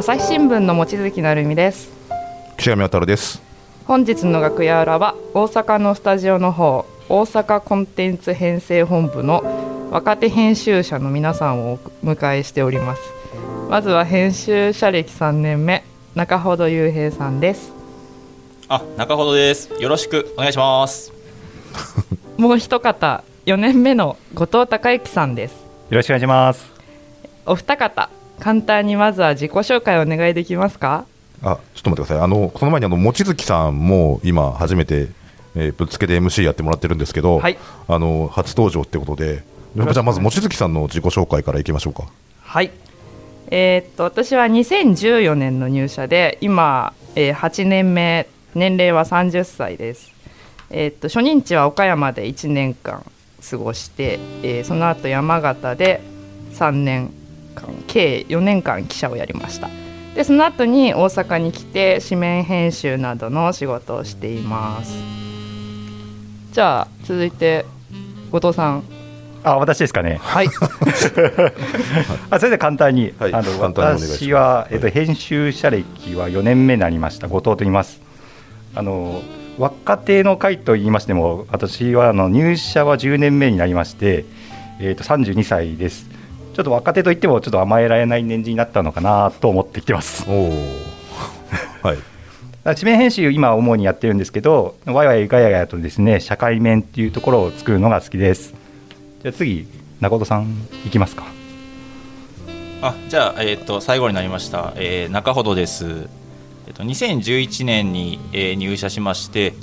朝日新聞の望月成美です。岸上渉です。本日の楽屋裏は大阪のスタジオの方大阪コンテンツ編成本部の若手編集者の皆さんをお迎えしております。まずは編集者歴3年目中ほど雄平さんです。あ中ほどです。よろしくお願いします。もう一方4年目の後藤孝之さんです。よろしくお願いします。お二方簡単にまずは自己紹介をお願いできますか？あちょっと待ってください。あのその前にあの望月さんも今初めて、えーぶっつけで MC やってもらってるんですけど、はい。あの初登場ってことでじゃあまず望月さんの自己紹介からいきましょうか。はい。えーっと私は2014年の入社で今、えー8年目年齢は30歳です。えーっと初任地は岡山で1年間過ごして、えーその後山形で3年間計4年間記者をやりました。でその後に大阪に来て紙面編集などの仕事をしています。じゃあ続いて後藤さん。あ私ですかね。はい。あそれで簡単に、はいあの私は、えっと、編集者歴は4年目になりました。後藤と言います。あの若手の会と言いましても私はあの入社は10年目になりまして、えっと32歳ですちょっと若手といってもちょっと甘えられない年次になったのかなと思ってきてます。はい。紙面編集今主にやってるんですけどワイワイガヤガヤとですね社会面っていうところを作るのが好きです。じゃあ次中戸さんいきますか。あじゃあ、えー、と最後になりました、えー中ほどです、えー、と2011年に、えー入社しまして、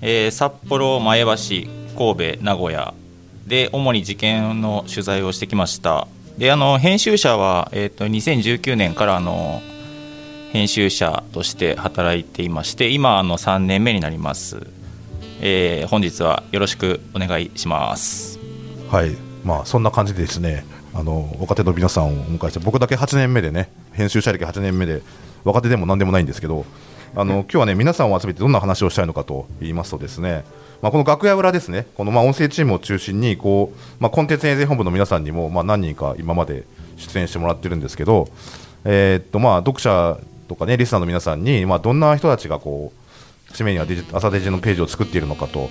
えー札幌前橋神戸名古屋で主に事件の取材をしてきましたであの編集者は、えー、と2019年からあの編集者として働いていまして今あの3年目になります、えー本日はよろしくお願いします。はい。まあそんな感じでですねあの若手の皆さんをお迎えして僕だけ8年目でね編集者歴8年目で若手でも何でもないんですけどあの今日はね皆さんを集めてどんな話をしたいのかと言いますとですねまあ、この楽屋裏ですね、このまあ音声チームを中心にこう、まあ、コンテンツ編成本部の皆さんにもまあ何人か今まで出演してもらってるんですけど、えーっとまあ読者とかねリスナーの皆さんにまあどんな人たちがこう紙面やデジ朝デジのページを作っているのかと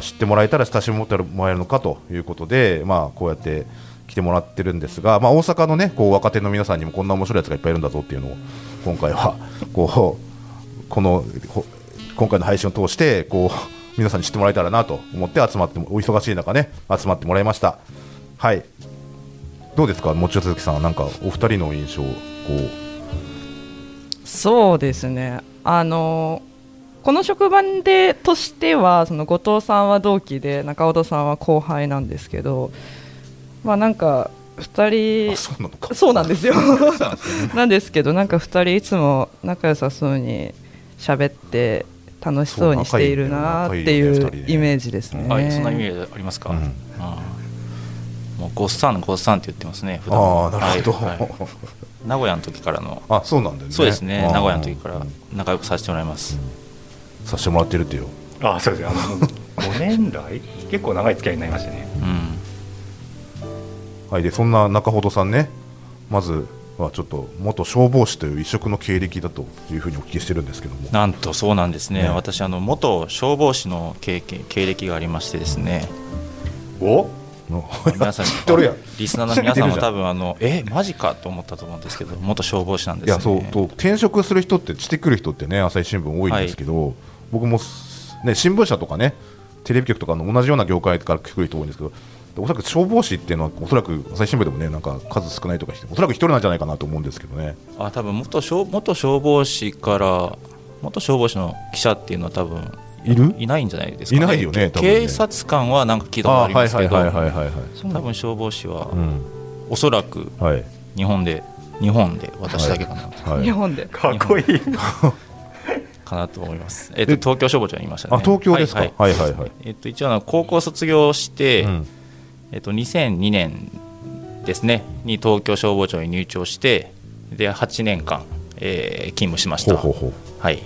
知ってもらえたら親しみを持ってもらえるのかということで、まあ、こうやって来てもらってるんですが、まあ、大阪の、ね、こう若手の皆さんにもこんな面白いやつがいっぱいいるんだぞっていうのを今回はこうこの今回の配信を通してこう皆さんに知ってもらえたらなと思って集まってもお忙しい中ね集まってもらいました。はい。どうですか、望月さん、なんかお二人の印象、こそうですね。あのこの職場でとしてはその後藤さんは同期で中尾さんは後輩なんですけどまあなんかう、2あ人そうなのか、そうなんですよ。なんですけどなんか2人いつも仲良さそうに喋って楽しそうにしているなっていそうイメージですね。はい、そんなイメージありますか、うん。もうごっさんごっさんって言ってますね普段。ああ、なるほど、はいはい。名古屋の時からの。あそうなんだよね、そうですね名古屋の時から仲良くさせてもらいます、させてもらってるってよ、あそうですあの5年来？結構長い付き合いになりましたね。うん。はい、でそんな中ほどさんね、まずはちょっと元消防士という異色の経歴だというふうにお聞きしてるんですけども、なんとそうなんですね。ね。私あの元消防士の経験経歴がありましてですね。お？の 皆さんリスナーの皆さんも多分あのえマジかと思ったと思うんですけど元消防士なんですね。いやそうと転職する人って、してくる人ってね、朝日新聞多いんですけど、僕もす、ね、新聞社とかね、テレビ局とかの同じような業界から来る人多いんですけど、おそらく消防士っていうのは、おそらく朝日新聞でもね、なんか数少ないとかして、おそらく一人なんじゃないかなと思うんですけどね。あ多分元消元消防士から元消防士の記者っていうのは多分いる？いないんじゃないですか、ね、いないよね多分ね。警察官はなんか聞いたことありますけど。はいはいはい。そう多分消防士はうん。おそらくはい。日本で日本で私だけかな、はい。日本で。かっこいい。かなと思います。えっとえ東京消防庁にいましたね。あ東京ですか、ははい。いはいはい。えっと一応あの高校卒業して、うんえっと2002年ですねに東京消防庁に入庁してで8年間、えー勤務しました。はい。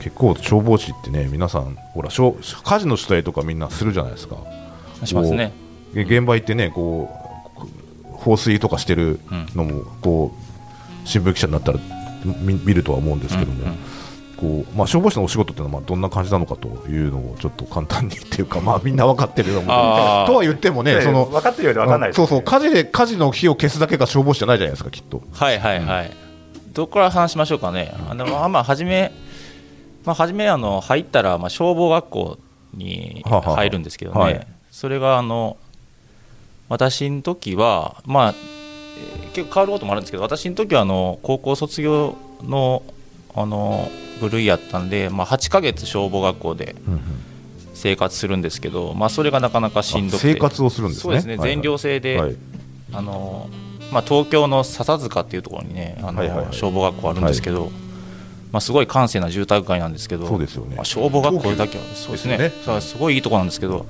結構消防士ってね皆さんほら消火事の取材とかみんなするじゃないですかしますね。え現場行ってねこうこ放水とかしてるのもこう新聞記者になったら見見るとは思うんですけども、うんうんこうまあ、消防士のお仕事っていうのはまあどんな感じなのかというのをちょっと簡単にっていうか、まあ、みんな分かってるのもあーとは言ってもね、その分かってるようで分かんないですそうそう火事で火事の火を消すだけが消防士じゃないじゃないですか、きっと。はいはいはい、どこから話しましょうかね、あのまあまあ、初め、まあ、初めあの入ったら、まあ、消防学校にははは入るんですけどね、はい。それがあの私の時は、まあ、えー結構変わることもあるんですけど、私の時はあの高校卒業のあの部類やったんで、まあ、8ヶ月消防学校で生活するんですけど、まあ、それがなかなかしんどくて、あ生活をするんですね。そうですね、はいはい全寮制で。はい。あのまあ、東京の笹塚っていうところにねあの、はいはいはい。消防学校あるんですけど、まあ、すごい閑静な住宅街なんですけどそうですよね。まあ、消防学校だけはそうですね。ですよね。すごいいいところなんですけど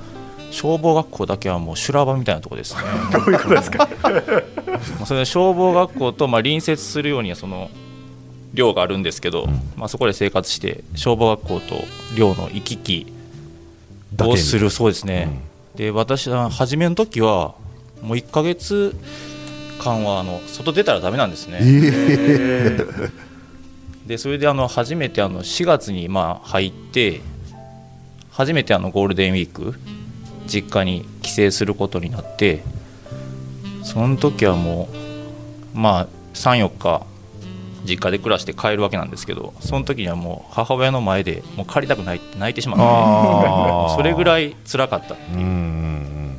消防学校だけはもう修羅場みたいなところですね。どういうことですか？それで消防学校とまあ隣接するようにその寮があるんですけど、まあ、そこで生活して消防学校と寮の行き来をするそうですね、で私は初めの時はもう1ヶ月間はあの外出たらダメなんですね、でそれであの初めてあの4月にまあ入って初めてあのゴールデンウィーク実家に帰省することになってその時はもうまあ34日実家で暮らして帰るわけなんですけどその時にはもう母親の前でもう帰りたくないって泣いてしまって それぐらい辛かったっていううん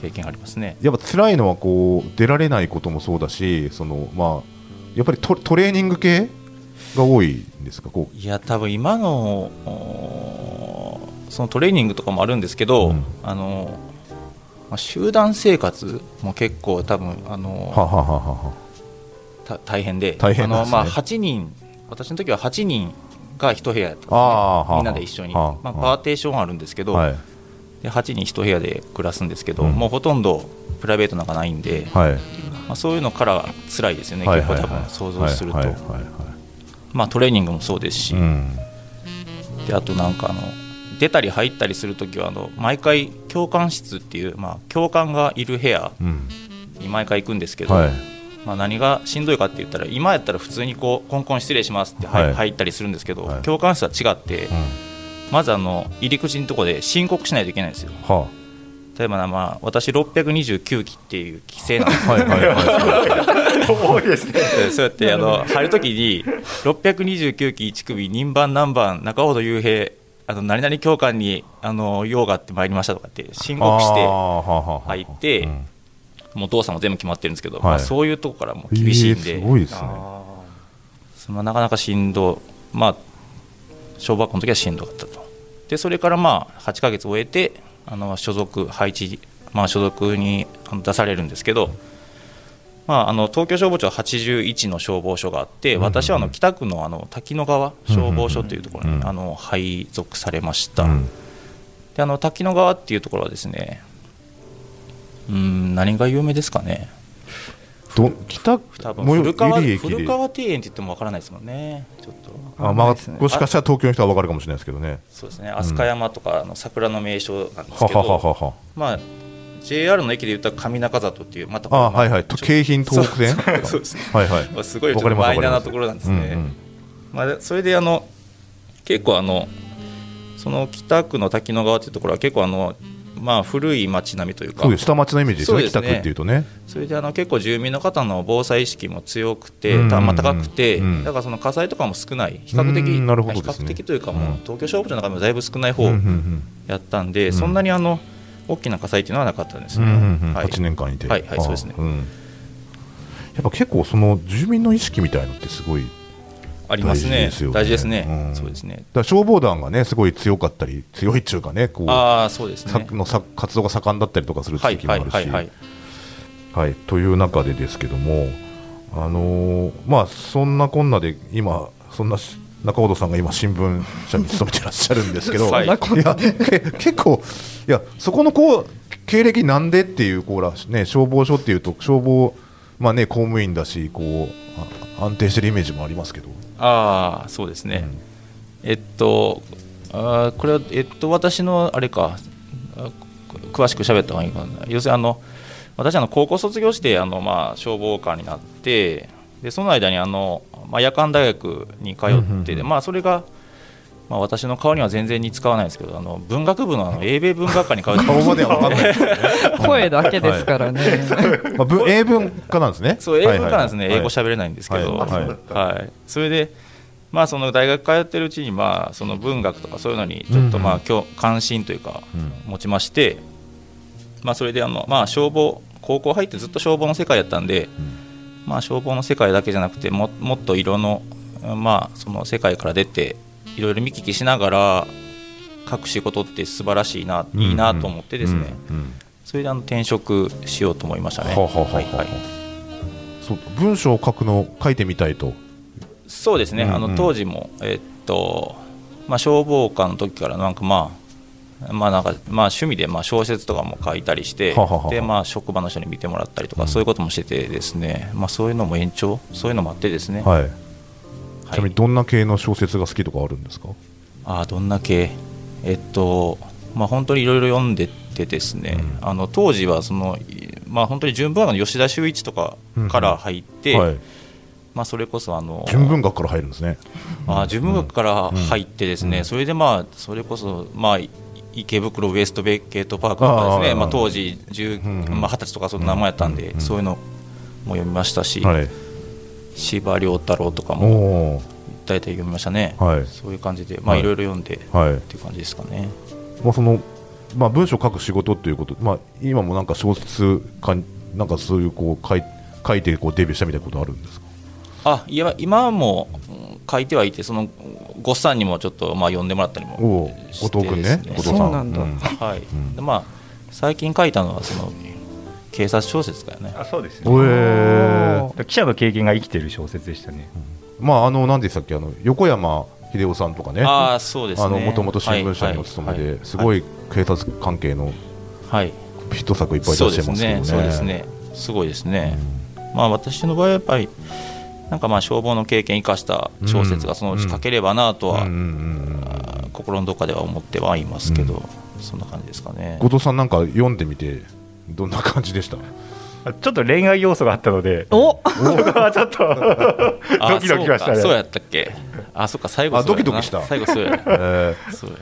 経験がありますね。やっぱ辛いのはこう出られないこともそうだしその、まあ、やっぱりトトレーニング系が多いんですか？こいや多分今のそのトレーニングとかもあるんですけど、うん。あのまあ、集団生活も結構多分あのうはははは大変で大変ね。あの、まあ、8人私の時は8人が1部屋やったんでみんなで一緒に、はあ。まあ、はあパーテーションあるんですけど、はい。で8人1部屋で暮らすんですけど、うん。もうほとんどプライベートなんかないんで、はい。まあ、そういうのから辛いですよね、はい。結構多分想像すると、まあ、トレーニングもそうですし、うん。であとなんかあの出たり入ったりするときはあの毎回教官室っていう、まあ、教官がいる部屋うん。に毎回行くんですけど、はいまあ、何がしんどいかって言ったら今やったら普通にこう「コンコン失礼します」って入,、はい。入ったりするんですけど、はい。教官室は違って、うん。まずあの入り口のところで申告しないといけないんですよ。は例えばな、まあ、私629期っていう規制なんですあはいはいはい。多いですね。でそうやってあの入るときに629期1組人番何番中ほど雄平あの何々教官にあの用があってまいりましたとかって申告して入ってうんもう動作も全部決まってるんですけど、はいまあ、そういうとこからも厳しいんで、えーすごいですね。そのなかなかしんどまあ小学校の時はしんどかったと。でそれからまあ8ヶ月終えてあの所属配置、まあ、所属に出されるんですけど、まあ、あの東京消防庁は81の消防署があって私はあの北区のあの滝野川消防署というところうんにあの配属されました、うん。であの滝野川っていうところはですねうん何が有名ですかね。ど北多分。古川古川庭園って言ってもわからないですもんね。ちょっと。あまあもしかしたら東京の人は分かるかもしれないですけどね。そうですね。飛鳥山とかの桜の名所なんですけはははど、はは。まあ JR の駅で言ったら上中里っていうまたあはいはい。京浜東北線？そうそうですね。はいはい。まあすごいちょっわかりますとマイナーなところなんですね、うんうん。まあ、それであの結構あのその北区の滝野川っていうところは結構あのまあ古い町並みというか。下町のイメージですよねですね。北区っていうとね。それであの結構住民の方の防災意識も強くて、うん。まあ高くて、うん。だからその火災とかも少ない。比較的、うん。なるほどね。較的というかもう、うん。東京消防庁の中でもだいぶ少ない方やったんで、ん。そんなにあの大きな火災っていうのはなかったんですね。うんうんうん。はい。8年間いて。はいはいあそうですね。ん。やっぱ結構その住民の意識みたいのってすごいありますね。大事ですよね。そうですね。消防団がねすごい強かったり強いっていうかねこうああそうですさね活動が盛んだったりとかする地域もあるし、いはいという中でですけども、あのーまあ、そんなこんなで今、そんなし中本さんが今、新聞社に勤めてらっしゃるんですけど、はいいやけ結構、いやそこのこう経歴なんでっていうこうら、ね、消防署っていうと、消防、まあね、公務員だしこうあ安定してるイメージもありますけど、ああそうですね、えっとあーこれはえっと私のあれか。あ詳しく喋った方がいいかな。要するにあの私あの高校卒業してあの、まあ、消防官になってでその間にあの、まあ、夜間大学に通ってまあ、それが、まあ、私の顔には全然似つかわないんですけどあの文学部のあの英米文学科に通って 声だけですからね。まあ、文英文科なんですね。そう英文科なんですね、はい。はい英語喋れないんですけど、ははい。いはい。それで、まあ、その大学通ってるうちに、まあ、その文学とかそういうのにちょっと、うん。うんまあ今日関心というかうん。持ちまして、まあ、それであの、まあ、消防高校入ってずっと消防の世界やったんで、まあ、消防の世界だけじゃなくてももっと色の,、まあその世界から出ていろいろ見聞きしながら書く仕事って素晴らしいな、いいなと思ってですね、うんうんそれであの転職しようと思いましたね。はいはい。そう文章を書くのを書いてみたいと。そうですね、うんうん。あの当時も、えっとまあ、消防官の時からなんかまあまあなんかまあ趣味でまあ小説とかも書いたりしてでまあ職場の人に見てもらったりとか、うん。そういうこともしててですね。まあそういうのも延長そういうのもあってですね、はい、はい。ちなみにどんな系の小説が好きとかあるんですか？あーどんな系？えっとまあ本当にいろいろ読んでてですね、あの当時はそのまあ本当に純文学の吉田修一とかから入って、はい、まあそれこそあの純文学から入るんですね。あー純文学から入ってですね、うん。それでまあそれこそまあい池袋ウエストゲートパークとかですねまあ、当時10、うんうん。まあ、20歳とかその名前やったんで、うんうん。そういうのも読みましたし、はい司馬遼太郎とかもおお大体読みましたね、はい。そういう感じで、まあ、はい。いろいろ読んで、はい。っていう感じですかね。まあそのまあ文章を書く仕事っていうことまあ今もなんか小説かなんかそういうこう書い書いてこうデビューしたみたいなことあるんですか？あいや今もうん書いてはいてそのごっさんにもちょっとまあ読んでもらったりもおおして後藤君ねです後藤さん。そうなんだ。はい、ん。でまあ最近書いたのはその警察小説かよね。あそうですね。おえー。記者の経験が生きてる小説でしたね。まああの何でしたっけ？あの横山秀夫さんとかね。ああそうですね。あのもともと新聞社にお勤めはいはいですごい警察関係のはい。ヒット作いっぱい出そうしてですね。ますけどね。そうですね。すごいですね、まあ私の場合はやっぱりなんかまあ消防の経験生かした小説がそのうち書ければなとは、心のどっかでは思ってはいますけど、そんな感じですかね。後藤さんなんか読んでみてどんな感じでした？あちょっと恋愛要素があったのでお！そこはちょっとあ ドキドキはしたね。そうかそうやったっけ？あそっか最後あそうやな。ドキドキした。最後そうや。えそうや。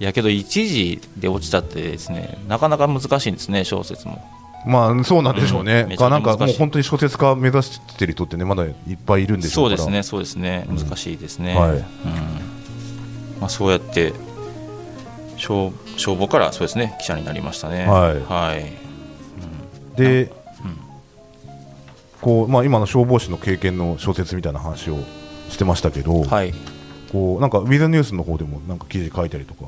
いやけど一時で落ちたってですねなかなか難しいんですね小説も。ーまあそうなんでしょうね。うんなんかもう本当に小説家目指してる人ってねまだいっぱいいるんでしょから。そううですねそうですね。難しいですね、はい。うん。まあ、そうやって消消防からそうですね記者になりましたね。はい。はいで、こうまあ、今の消防士の経験の小説みたいな話をしてましたけど、はい。こうなんかウィズニュースの方でもなんか記事書いたりとか、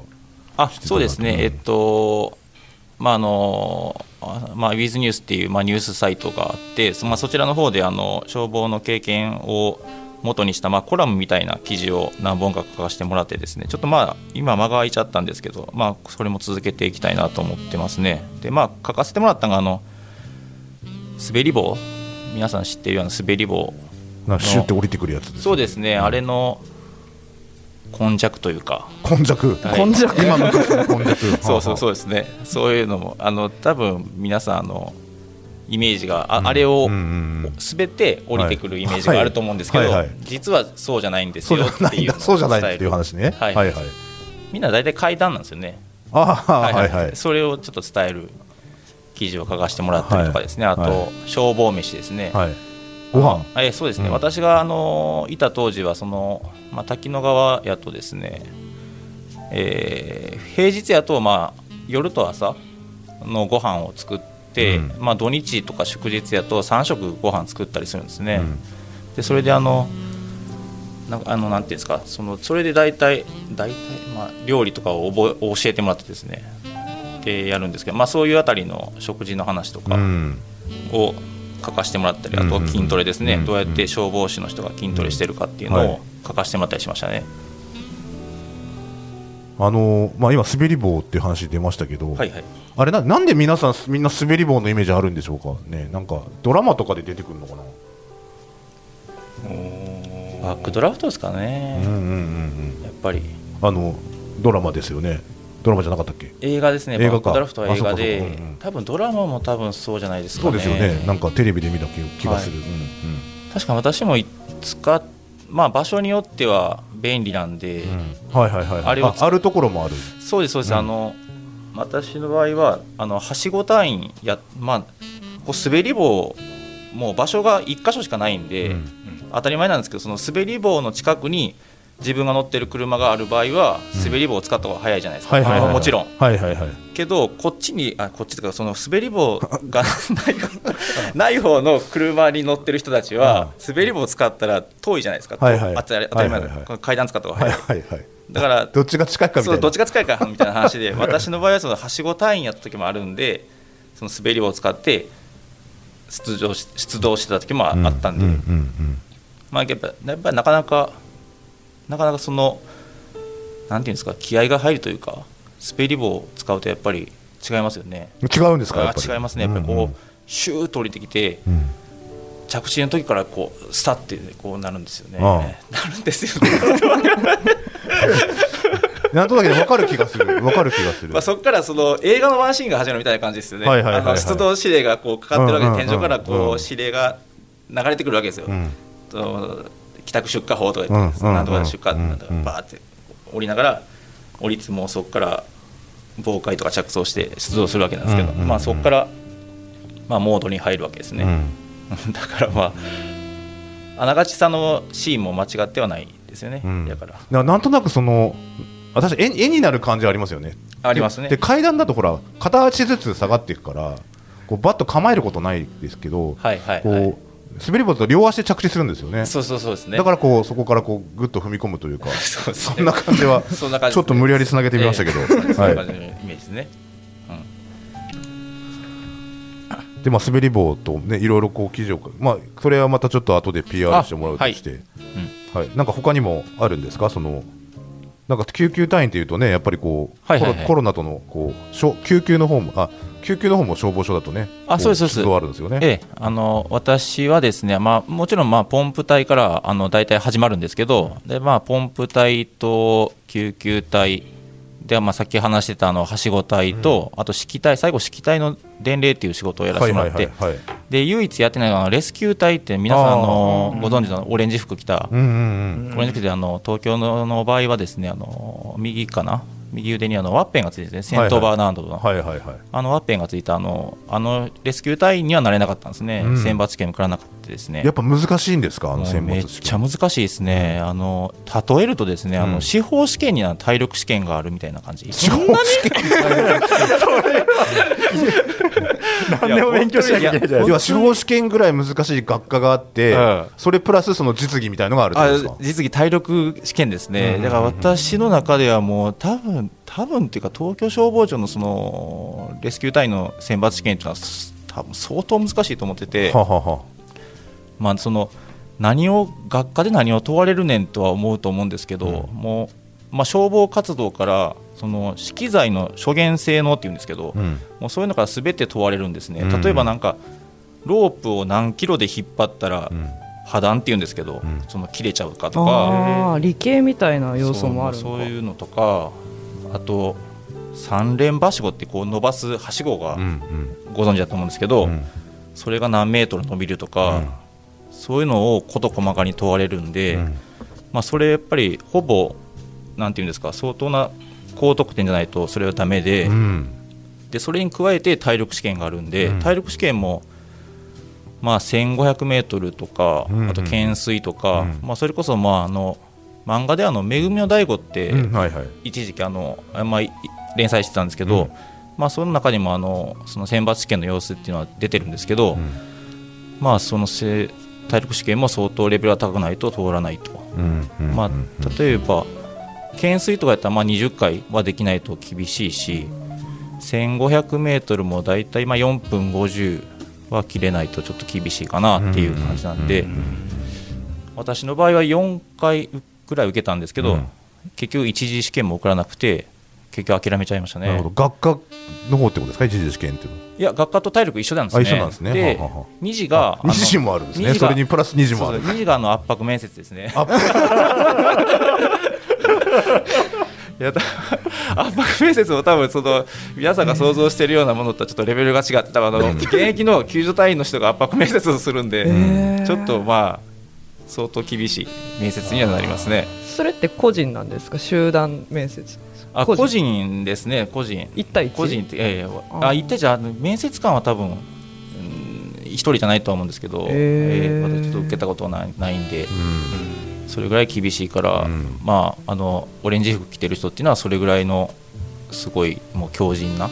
あそうですね、うん。えっと、まああのあまあ、ウィズニュースっていう、まあ、ニュースサイトがあって、そまあ、そちらの方であの消防の経験を元にした、まあ、コラムみたいな記事を何本か書かせてもらってですねちょっとまあ今間が空いちゃったんですけど、まあ、それも続けていきたいなと思ってますね。でまあ書かせてもらったのがあの滑り棒。皆さん知ってるような滑り棒。なシュって降りてくるやつです、そうですね、あれの根弱というか。今弱、はい。今弱。今の時の今弱。そうそうそううですね、そういうのも、あの多分皆さんあの、イメージが、ああれをうんうんうん。滑って降りてくるイメージがあると思うんですけど、はいはい。はい実はそうじゃないんですよじゃないんだ。っていうそうじゃないっていう話ね。はい。はいはい。みんな大体階段なんですよね、ああは。いはい。それをちょっと伝える記事を書かせてもらったりとかですね、あと、消防飯ですね。はい。ご飯？えそうですね、うん。私があのいた当時はその、まあ、滝野川やとですね、えー平日やと、まあ、夜と朝のご飯を作って、うん。まあ、土日とか祝日やと3食ご飯作ったりするんですね、うん。でそれであのなんかあのなんていうんですかそのそれで大体大体、まあ、料理とかを覚え教えてもらってですねでやるんですけど、まあ、そういうあたりの食事の話とか、うん。を書かせてもらったりあとうんうん。うん筋トレですね、うんどうやって消防士の人が筋トレしてるかっていうのはい。を書かせてもらったりしましたね。あのまあ、今、滑り棒っていう話出ましたけど、はいはい、あれななんで皆さんみんな滑り棒のイメージあるんでしょうか？ねなんかドラマとかで出てくるのかな？バックドラフトですかね、うんうんうんやっぱり。うんあのドラマですよねドラマじゃなかったっけ？映画ですね、映画か。ドラフトは映画で。うんうん、多分ドラマも多分そうじゃないですかね。そうですよね。なんかテレビで見た気気がする、はい。うんうん。確かに私も使っまあ場所によっては便利なんで、はいはいはいあれをああるところもある。そうですそうです、うん。あの私の場合はあのはしご隊員やまあこう滑り棒もう場所が1箇所しかないんで、うん。当たり前なんですけどその滑り棒の近くに自分が乗ってる車がある場合は滑り棒を使った方が早いじゃないですか、はいはいはいもちろん。はいはいはい。けどこっちにあこっちとかその滑り棒がない ない方の車に乗ってる人たちは滑り棒を使ったら遠いじゃないですか、はいはい。あ当たり当たり前だ、はいはい階段使った方がはい。早い、はいはい。だからどっちが近いかみたいうな。そどっちが近いかみたいな話で 私の場合はそのはしご隊員やった時もあるんでその滑り棒を使って出場し出動してた時もああったんで、うんうんうんまあ、やっぱやっぱりなかなかなかなかそのなんていうんですか気合が入るというか滑り棒を使うとやっぱり違いますよね。違うんですかやっぱり？あ違いますね。やっぱりこう、うんうん。シューッと降りてきてうん。着地の時からこうスタッてこうなるんですよね。なるんですよね。なんとなく分かる気がする。分かる気がする。まあそこからその映画のワンシーンが始まるみたいな感じですよね、はいはいはいはい。あの出動指令がこうかかってるわけで、天井からうんこう指令が流れてくるわけですよ、うん。と帰宅出荷法とか言って、うんうんなんとか出荷うんなんとかバーって降りながら降りつもそこから妨害とか着想して出動するわけなんですけど、まあ、そこから、まあ、モードに入るわけですね、うん。だからまああながちさんのシーンも間違ってはないですよね、うん。だから。ななんとなくその私絵絵になる感じありますよね。ありますね。で階段だとほら片足ずつ下がっていくからこうバッと構えることないですけど、はいはいこうはい滑り棒と両足で着地するんですよね。そうそうそうですね。だからこうそこからこうぐっと踏み込むというか そうね。そんな感じは そんな感じちょっと無理やりつなげてみましたけど、ええ。そんなは感じのイメージですね、い、でまあ滑り棒とねいろいろこう記事をまあそれはまたちょっと後で PR してもらうとして、はい。なんか他にもあるんですか？そのなんか救急隊員っていうとねやっぱりこう、はいはいはいコロナとのこうしょ救急の方もあ救急の方も消防署だとねこあそうですそうですあるんですよね。ええ、あの私はですね、まあ、もちろんまあポンプ隊からあの大体始まるんですけど、でまあ、ポンプ隊と救急隊で、まあ、さっき話してたあのはしご隊と、あと指揮隊、最後、指揮隊の伝令っていう仕事をやらせてもらって、はいで唯一やってないのはレスキュー隊って、皆さんあのご存知のオレンジ服着た、うんうんうん。オレンジ服であの東京のの場合はですねあの右かな、右腕にあのワッペンがついてて、ね、セントバーナードの。はいはいはい。あのワッペンがついたあのあのレスキュー隊員にはなれなかったんですね、うん。選抜試験受からなかったですね。やっぱ難しいんですかあの選めっ抜試験ちゃ難しいですね、あの例えると、ですね、あうん。の司法試験には体力試験があるみたいな感じ、司法試何でも勉強しなきゃいけないじゃない司法試験ぐらい難しい学科があって、うん。それプラスその実技みたいのがあるってこあとですか？実技体力試験ですね、うん。だから私の中ではもう、多分多分っていうか、東京消防庁のそのレスキュー隊員の選抜試験っていうのは、多分相当難しいと思ってて。はははまあ、その何を学科で何を問われるねんとは思うと思うんですけど、もう、まあ、消防活動からその資機材の諸元性能っていうんですけど、うん。もうそういうのからすべて問われるんですね、うん。例えばなんかロープを何キロで引っ張ったらうん。破断っていうんですけど、ん。その切れちゃうかとか。理系みたいな要素もあるそういうのとかあと三連はしごってこう伸ばすはしごがうんうん。ご存知だと思うんですけど、うん。それが何メートル伸びるとか、うん。そういうのを事細かに問われるんで、うん。まあ、それやっぱりほぼなんていうんですか相当な高得点じゃないとそれはダメで,、うん。でそれに加えて体力試験があるんで、うん。体力試験も、まあ、1500メートルとか、うんうん。あと懸垂とか、うん。まあ、それこそまああの漫画であの「めぐみの大悟」って、一時期あの、まあ、い連載してたんですけど、うん。まあ、その中にもあのその選抜試験の様子っていうのは出てるんですけど、うん。まあ、そのせ体力試験も相当レベルが高くないと通らないと、まあうん、例えば懸垂とかやったらまあ20回はできないと厳しいし 1500m もだいたいまあ4分50は切れないとちょっと厳しいかなっていう感じなんで、私の場合は4回ぐらい受けたんですけど、うん。結局一次試験も受からなくて結局諦めちゃいましたね。なるほど。学科の方ってことですか？一次試験っていうのいや学科と体力一緒なんですね。あ一緒なんですね。でははは2次があ二次もあるんですね。それにプラス二次もある。そうそう二次があの圧迫面接ですね。やだ圧迫面接も多分その皆さんが想像しているようなものとはちょっとレベルが違って多分あの現役の救助隊員の人が圧迫面接をするんで、ちょっとまあ相当厳しい面接にはなりますね。それって個人なんですか？集団面接あ個人ですね個人。一対一？個人ってええあ一対じゃ面接官は多分一人じゃないとは思うんですけど、えー、私ちょっと受けたことはないないんで、うん、それぐらい厳しいから、うん、まああのオレンジ服着てる人っていうのはそれぐらいのすごいもう強靭な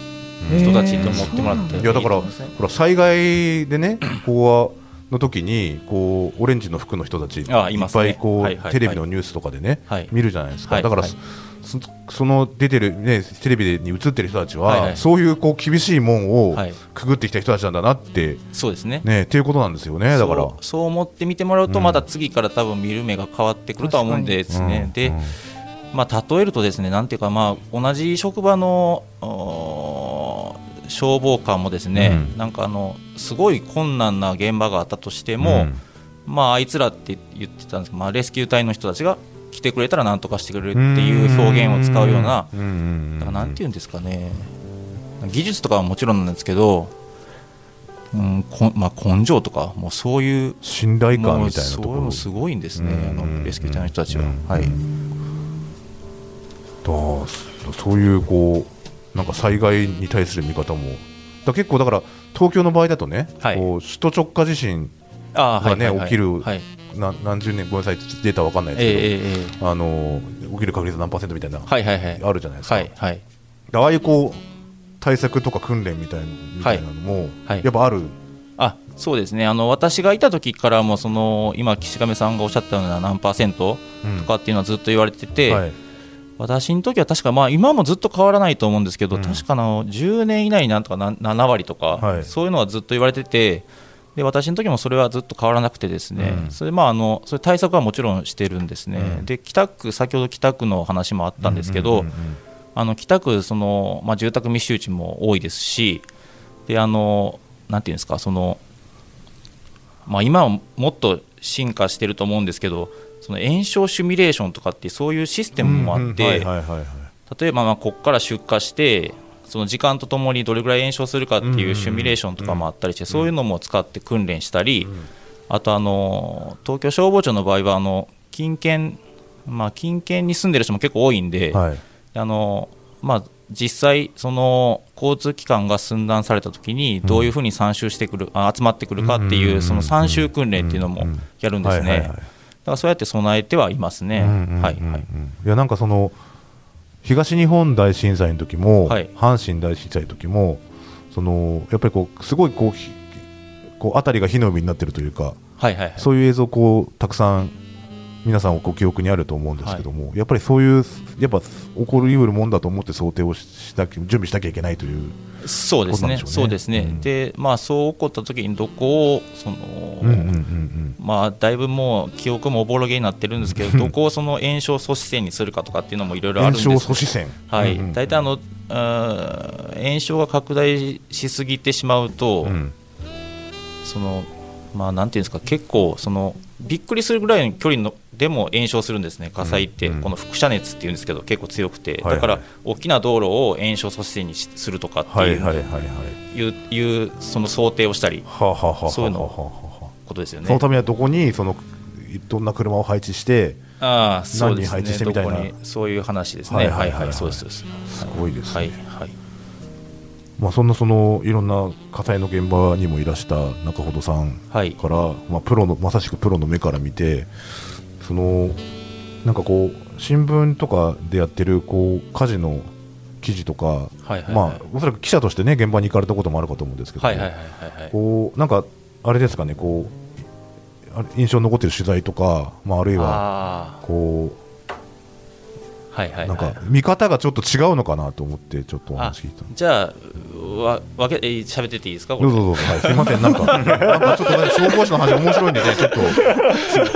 人たちと思ってもらっていい、やだからほら災害でね こうの時にこうオレンジの服の人たちいっぱいこう、テレビのニュースとかでね、見るじゃないですか、だから、そその出てる、ね、テレビに映ってる人たちは、そういうこう厳しい門をくぐってきた人たちなんだなって、そうですね。ねっていうことなんですよねだから。そう思って見てもらうと、また次から多分見る目が変わってくるとは思うんですね。で、うん、まあ、例えるとですねなんていうか、まあ、同じ職場の消防官もですね、うん、なんかあのすごい困難な現場があったとしても、うん、まあ、あいつらって言ってたんですけど、まあ、レスキュー隊の人たちが来てくれたら何とかしてくれるっていう表現を使うような、だからなんていうんですかね、技術とかはもちろんなんですけど、うんこまあ、根性とか、もうそういう信頼感みたいなところ。すごいんですね、あのレスキュー隊の人たちは。はい、だそういうこうなんか災害に対する見方も。だ結構だから東京の場合だとね、はい、こう首都直下地震がね、起きる、はい、な何十年ごめんなさいデータわかんないですけど、えー、あの起きる確率何パーセントみたいな、はいはいはい、あるじゃないですか、はいはい、ああいうこう対策とか訓練みたいみたいなのも、はい、やっぱある。あそうですね。あの私がいた時からもその今岸上さんがおっしゃったような何パーセントとかっていうのはずっと言われてて、うんはい、私の時は確かまあ今もずっと変わらないと思うんですけど、うん、確かの10年以内になんとか7割とか、はい、そういうのはずっと言われててで私の時もそれはずっと変わらなくてですね、うん、それまああのそれ対策はもちろんしてるんですね、うん、で北区先ほど北区の話もあったんですけど、あの北区その、まあ、住宅密集地も多いですしであのなんていうんですかその、まあ、今はもっと進化してると思うんですけどその炎症シミュレーションとかってそういうシステムもあって例えばまあここから出荷してその時間とともにどれぐらい炎症するかっていうシミュレーションとかもあったりして、そういうのも使って訓練したり、あとあの東京消防庁の場合はあの近県、まあ、近県に住んでる人も結構多いんで、はい、あのまあ、実際、その交通機関が寸断されたときにどういうふうに参集してくる、あ集まってくるかっていうその参集訓練っていうのもやるんですね。だからそうやって備えてはいますね。はいやなんかその東日本大震災の時も、はい、阪神大震災の時もそのやっぱりこうすごいこうこう辺りが火の海になっているというか、はいはいはい、そういう映像こうたくさん皆さんご記憶にあると思うんですけども、はい、やっぱりそういうやっぱ起こりうるもんだと思って想定をしな準備しなきゃいけないというそうですね、そうですね、うん、でまあ、そう起こった時にどこをその、まあ、だいぶもう記憶もおぼろげになってるんですけど、どこをその炎症阻止線にするかとかっていうのもいろいろあるんです炎症阻止線。はい、大体あの炎症が拡大しすぎてしまうと、うん、そのまあ、なんていうんですか結構そのびっくりするぐらいの距離のでも炎症するんですね、火災って、この輻射熱っていうんですけど、結構強くて、だから大きな道路を炎症阻止線にするとかっていういうその想定をしたり、そういうのことですよね。そのためにはどこにそのどんな車を配置して、あ何人配置してみたいな、そういう話ですね、はいはい、そうです、す。ごいです、はいはい。まあ、そんなそのいろんな火災の現場にもいらした中ほどさんから、はい、まあ、プロのまさしくプロの目から見てそのなんかこう新聞とかでやってるこう火事の記事とか、はいはいはい、まあ、おそらく記者としてね現場に行かれたこともあるかと思うんですけど、こうなんかあれですかねこう印象に残っている取材とか、まあ、あるいはこうはいはい、はい、なんか見方がちょっと違うのかなと思ってちょっとお話聞いたじゃあわわけ喋ってていいですか？どうぞどうぞ、はい、すみません。なんかなんかちょっと、ね、消防士の話面白いんでねちょっと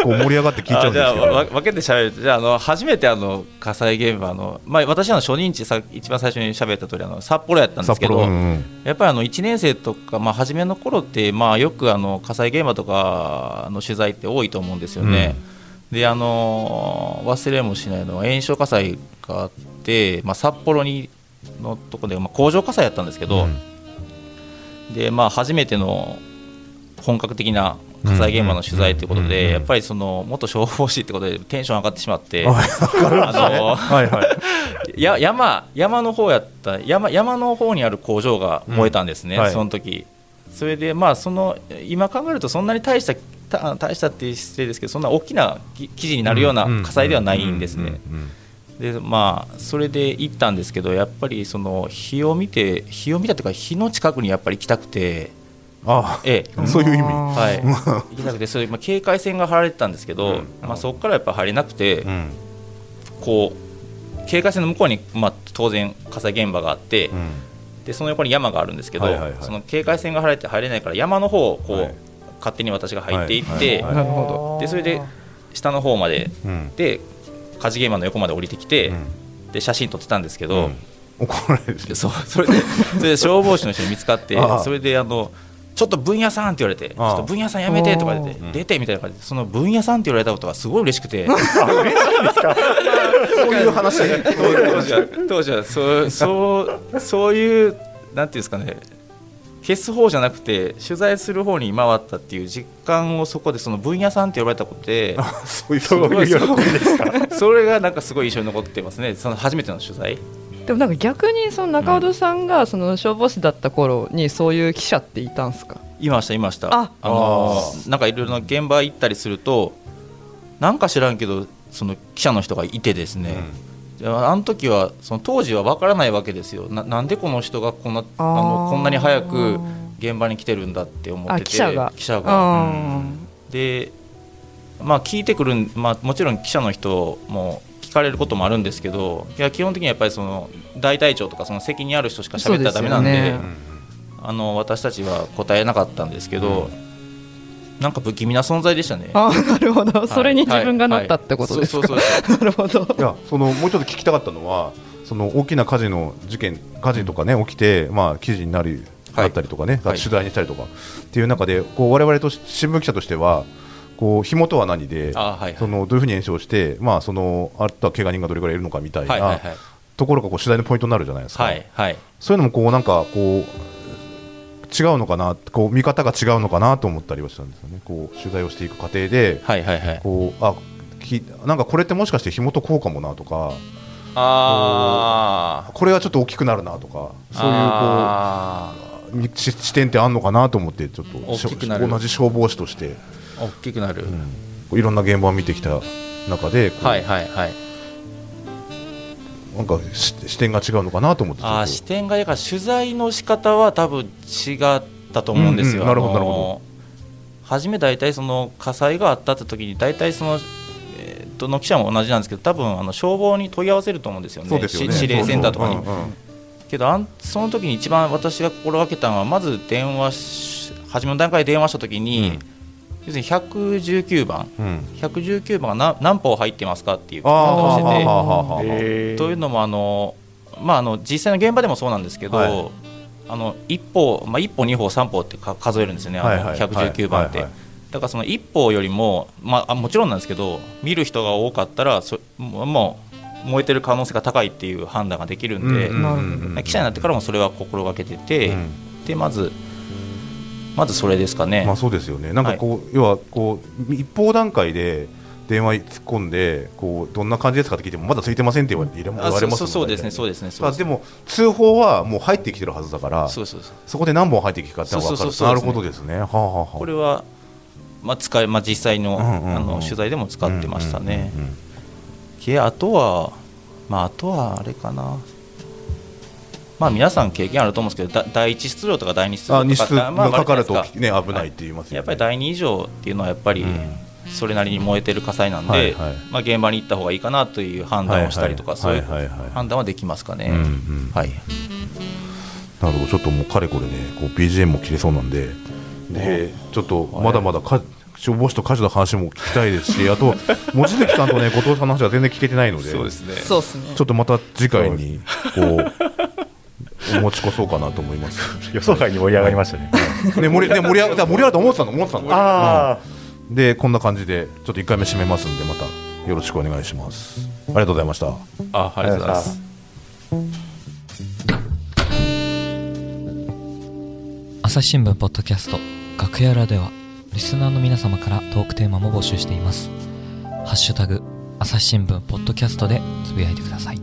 こう盛り上がって聞いちゃうんですけど。じゃあ分けて喋るじゃああの初めてあの火災現場の、まあ、私の初任地さ一番最初に喋った通りあり札幌やったんですけど、うんうん、やっぱりあの1年生とか、まあ、初めの頃って、まあ、よくあの火災現場とかの取材って多いと思うんですよね。うんであの忘れもしないのは炎症火災があって、まあ、札幌にのとこで、まあ、工場火災やったんですけど、でまあ、初めての本格的な火災現場の取材ということうんうんうん。で、やっぱりその元消防士ってことでテンション上がってしまって、山山の方やった山山の方にある工場が燃えたんですね、うん。はい。その時それでまあその今考えるとそんなに大したた大したって失礼ですけどそんな大きなき記事になるような火災ではないんですね。でまあそれで行ったんですけどやっぱりその火を見て火を見たというか火の近くにやっぱり行きたくて。あええ。そういう意味。はい。行きたくてそれまあ警戒線が張られてたんですけど、うん。まあそこからやっぱ入れなくて、うん。こう警戒線の向こうにまあ当然火災現場があって、うんでその横に山があるんですけど、はいはいはい。その警戒線が張られて入れないから山の方をこう、はい。勝手に私が入っていって、はい。はい。でそれで下の方までうん。で火事現場の横まで降りてきて、うん。で写真撮ってたんですけうど、ん。怒られる。しそうそれでそれで消防士の人に見つかってそれであのちょっと分野さんって言われて、ちょっと分野さんやめてとか言って、うん。出てみたいな感じで、その分野さんって言われたことがすごい嬉しくて、そういう話当時は当時はそう そうそういうなんていうんですかね消す方じゃなくて取材する方に回ったっていう実感をそこでその分野さんって呼ばれたことで そういう喜びですか？それがなんかすごい印象に残ってますね。その初めての取材でもなんか逆にその中尾さんがその消防士だった頃にそういう記者っていたんですか？いましたいました。あ。のなんかいろいろな現場行ったりするとなんか知らんけどその記者の人がいてですね、であの時はその当時は分からないわけですよ。ななんでこの人がこんなあのこんなに早く現場に来てるんだって思ってあて記者が。記者うがん。でまあ聞いてくるん、まあ、もちろん記者の人も聞かれることもあるんですけどいや基本的にはやっぱりその大隊長とかその責任ある人しか喋ったらダメなんでね。あの私たちは答えなかったんですけど、なんか不気味な存在でしたね。あーなるほど。それに自分がなったってことですか。なるほど。いやそのもうちょっと聞きたかったのはその大きな火事の事件火事とかね起きてまあ記事になるはい。だったりとかね、はい。取材にしたりとかっていう中でこう我々とし新聞記者としてはこう火元は何であはいはい。そのどういうふうに炎症してまあそのあとは怪我人がどれぐらいいるのかみたいないところがこう取材のポイントになるじゃないですか、はいはい。そういうのもこうなんかこう違うのかなこう見方が違うのかなと思ったりはしたんですよね。こう取材をしていく過程ではいはいはい。こうあきなんかこれってもしかして火元こうかもなとかあー。これはちょっと大きくなるなとかそういうこあうみ視視点ってあんのかなと思ってちょっと同じ消防士として、ー大きくなる、こういろんな現場を見てきた中ではいはいはい。なんかし視点が違うのかなと思ってあー視点がだから取材の仕方は多分違ったと思うんですよ、うんうんなるほどなるほ初め大体その火災があったって時に大体その、えーどの記者も同じなんですけど多分あの消防に問い合わせると思うんですよね。そうですよね。し指令センターとかにそうんうん。けどあんその時に一番私が心がけたのはまず電話し初めの段階で電話した時に、うん要するに119番。うん。119番が何何歩入ってますかっていう聞き方をしててというのもあの、まあ、あの実際の現場でもそうなんですけど、はい。あの1歩、まあ、1歩、2歩、3歩ってか数えるんですよね、あのはいはい119番って。だからその1歩よりも、まあ、あもちろんなんですけど見る人が多かったらそもう燃えてる可能性が高いっていう判断ができるんで、記者になってからもそれは心がけてて、うん。でまずまずそれですかね。まあそうですよね。なんかこう、要はこう一方段階で電話に突っ込んでこうどんな感じですかって聞いてもまだついてませんって言われ言わあれますそうそうですね、うそうですね、そうですあでも通報はもう入ってきてるはずだからそうそうそう。そこで何本入ってきたかってのが分かる。なるほどですね。はあはあはあ。これは、まあ使いまあ、実際の,、うんうんうん。あの取材でも使ってましたね。うんうんうんであとは、まあ、あとはあれかな、まあ、皆さん経験あると思うんですけど、だ第一出動とか第二出動とかあまあがかかるとね危ないって言いますよね。やっぱり第二以上っていうのはやっぱりうん。それなりに燃えてる火災なんで、はいはい。まあ、現場に行った方がいいかなという判断をしたりとか、はいそういうはいはいはい。判断はできますかね。うんうん。はい、なるほど。ちょっともうかれこれねこう BGM も切れそうなんででちょっとまだまだか消防士と火事の話も聞きたいですしあと 望月さんとね後藤さんの話は全然聞けてないのでね。そうですね。ちょっとまた次回にこうお 持ち越そうかなと思います。予想外に盛り上がりましたね。ね盛りね盛り上が盛り上がると思ってたの思ってたの。あ、うん、でこんな感じでちょっと一回目締めますんでまたよろしくお願いします。ありがとうございました。あありがとうございます。朝日新聞ポッドキャスト楽屋裏ではリスナーの皆様からトークテーマも募集しています。ハッシュタグ朝日新聞ポッドキャストでつぶやいてください。